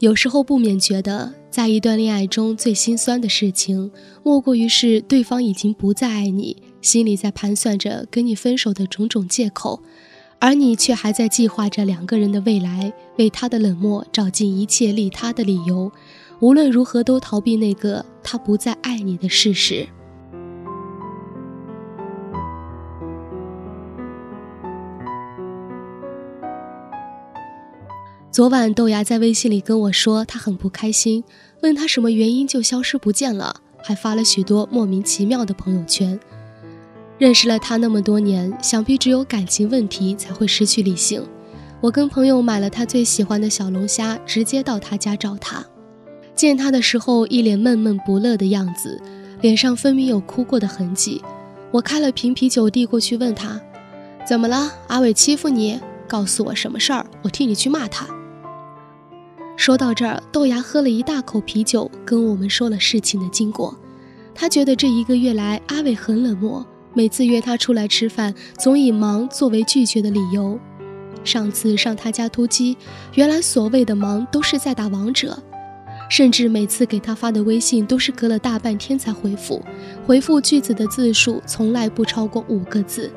有时候不免觉得，在一段恋爱中最心酸的事情，莫过于是对方已经不再爱你，心里在盘算着跟你分手的种种借口，而你却还在计划着两个人的未来，为他的冷漠找尽一切利他的理由，无论如何都逃避那个他不再爱你的事实。昨晚豆芽在微信里跟我说，她很不开心，问他什么原因就消失不见了，还发了许多莫名其妙的朋友圈。认识了他那么多年，想必只有感情问题才会失去理性。我跟朋友买了他最喜欢的小龙虾，直接到他家找他。见他的时候，一脸闷闷不乐的样子，脸上分明有哭过的痕迹。我开了瓶啤酒递过去，问他：“怎么了？阿伟欺负你？告诉我什么事儿，我替你去骂他。”说到这儿，豆芽喝了一大口啤酒，跟我们说了事情的经过。他觉得这一个月来，阿伟很冷漠，每次约他出来吃饭，总以忙作为拒绝的理由。上次上他家突击，原来所谓的忙都是在打王者，甚至每次给他发的微信都是隔了大半天才回复，回复句子的字数从来不超过五个字。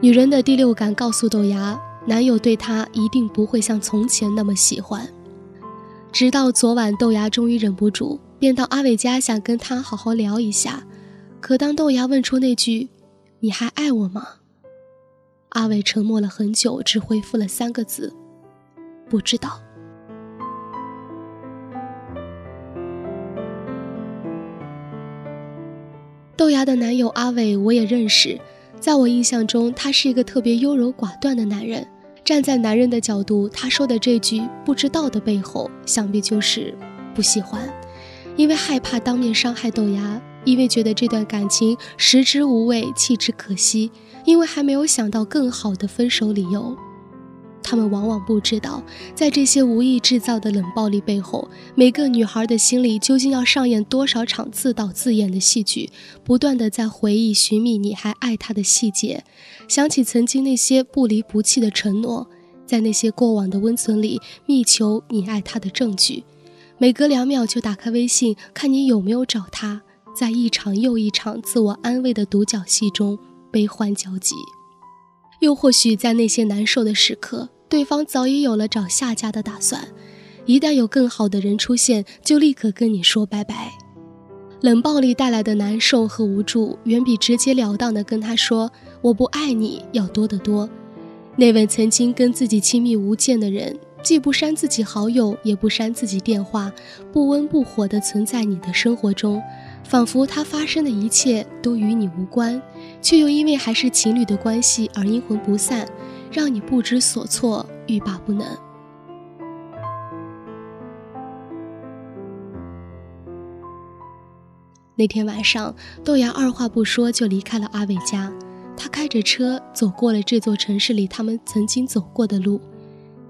女人的第六感告诉豆芽，男友对她一定不会像从前那么喜欢。直到昨晚，豆芽终于忍不住，便到阿伟家想跟他好好聊一下。可当豆芽问出那句“你还爱我吗”，阿伟沉默了很久，只回复了三个字：“不知道。”豆芽的男友阿伟我也认识，在我印象中，他是一个特别优柔寡断的男人。站在男人的角度，他说的这句“不知道”的背后，想必就是不喜欢，因为害怕当面伤害豆芽，因为觉得这段感情食之无味，弃之可惜，因为还没有想到更好的分手理由。他们往往不知道，在这些无意制造的冷暴力背后，每个女孩的心里究竟要上演多少场自导自演的戏剧，不断的在回忆寻觅你还爱他的细节，想起曾经那些不离不弃的承诺，在那些过往的温存里密求你爱他的证据，每隔两秒就打开微信看你有没有找他，在一场又一场自我安慰的独角戏中悲欢交集。又或许在那些难受的时刻，对方早已有了找下家的打算。一旦有更好的人出现，就立刻跟你说拜拜。冷暴力带来的难受和无助，远比直截了当的跟他说“我不爱你”要多得多。那位曾经跟自己亲密无间的人，既不删自己好友，也不删自己电话，不温不火的存在你的生活中。仿佛他发生的一切都与你无关，却又因为还是情侣的关系而阴魂不散，让你不知所措，欲罢不能。那天晚上，豆芽二话不说就离开了阿伟家。他开着车走过了这座城市里他们曾经走过的路。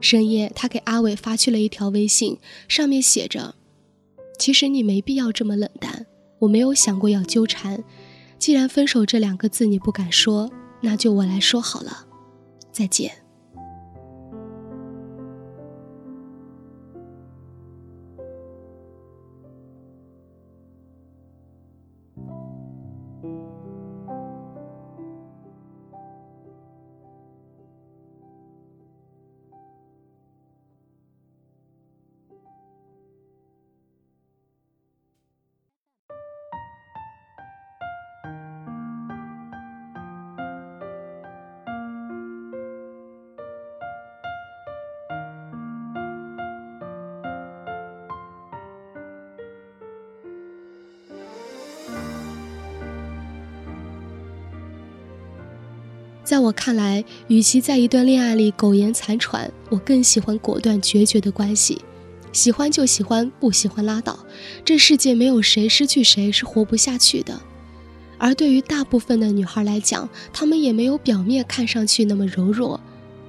深夜，他给阿伟发去了一条微信，上面写着：“其实你没必要这么冷淡。”我没有想过要纠缠，既然分手这两个字你不敢说，那就我来说好了，再见。在我看来，与其在一段恋爱里苟延残喘，我更喜欢果断决绝的关系。喜欢就喜欢，不喜欢拉倒。这世界没有谁失去谁是活不下去的。而对于大部分的女孩来讲，她们也没有表面看上去那么柔弱。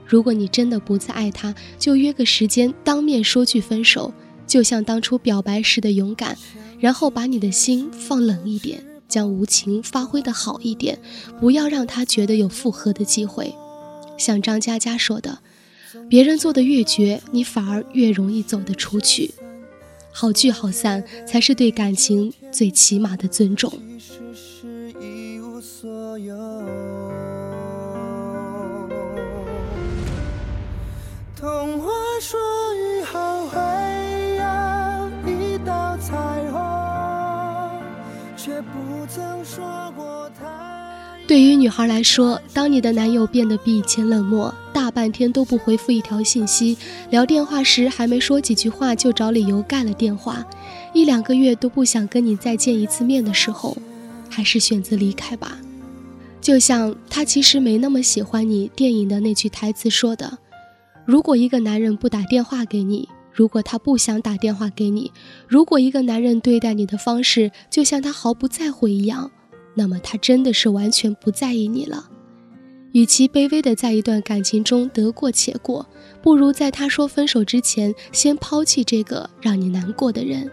如果你真的不再爱他，就约个时间当面说句分手，就像当初表白时的勇敢，然后把你的心放冷一点。将无情发挥的好一点，不要让他觉得有复合的机会。像张嘉佳说的：“别人做的越绝，你反而越容易走得出去。好聚好散，才是对感情最起码的尊重。童话说却不曾说过对于女孩来说，当你的男友变得比以前冷漠，大半天都不回复一条信息，聊电话时还没说几句话就找理由盖了电话，一两个月都不想跟你再见一次面的时候，还是选择离开吧。就像他其实没那么喜欢你电影的那句台词说的：“如果一个男人不打电话给你，如果他不想打电话给你，如果一个男人对待你的方式就像他毫不在乎一样。”那么他真的是完全不在意你了。与其卑微的在一段感情中得过且过，不如在他说分手之前先抛弃这个让你难过的人，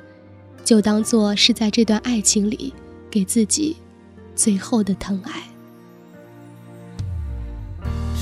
就当做是在这段爱情里给自己最后的疼爱。